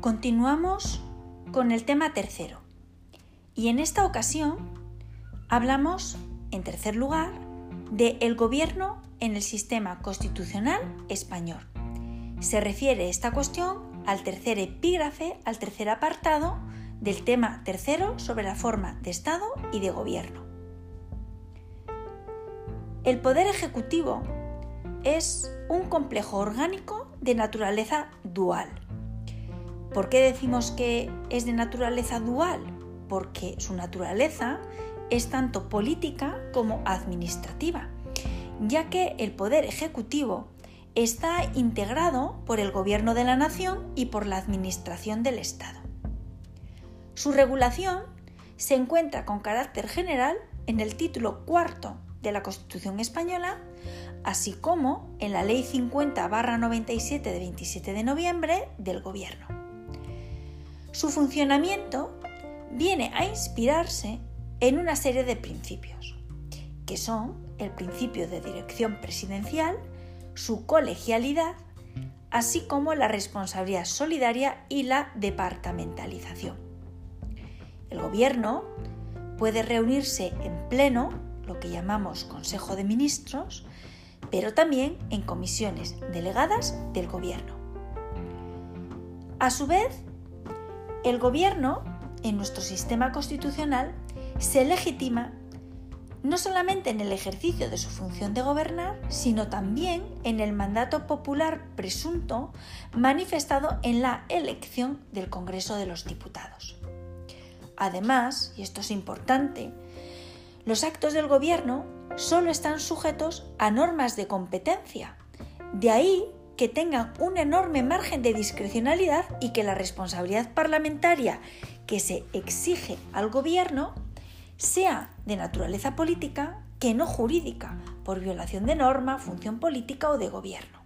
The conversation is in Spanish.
Continuamos con el tema tercero. Y en esta ocasión hablamos, en tercer lugar, de el gobierno en el sistema constitucional español. Se refiere esta cuestión al tercer epígrafe, al tercer apartado del tema tercero sobre la forma de Estado y de gobierno. El poder ejecutivo es un complejo orgánico de naturaleza dual. ¿Por qué decimos que es de naturaleza dual? Porque su naturaleza es tanto política como administrativa, ya que el poder ejecutivo está integrado por el gobierno de la nación y por la administración del Estado. Su regulación se encuentra con carácter general en el título cuarto de la Constitución española, así como en la Ley 50-97 de 27 de noviembre del Gobierno. Su funcionamiento viene a inspirarse en una serie de principios, que son el principio de dirección presidencial, su colegialidad, así como la responsabilidad solidaria y la departamentalización. El Gobierno puede reunirse en pleno lo que llamamos Consejo de Ministros, pero también en comisiones delegadas del Gobierno. A su vez, el Gobierno, en nuestro sistema constitucional, se legitima no solamente en el ejercicio de su función de gobernar, sino también en el mandato popular presunto manifestado en la elección del Congreso de los Diputados. Además, y esto es importante, los actos del gobierno solo están sujetos a normas de competencia. De ahí que tengan un enorme margen de discrecionalidad y que la responsabilidad parlamentaria que se exige al gobierno sea de naturaleza política que no jurídica, por violación de norma, función política o de gobierno.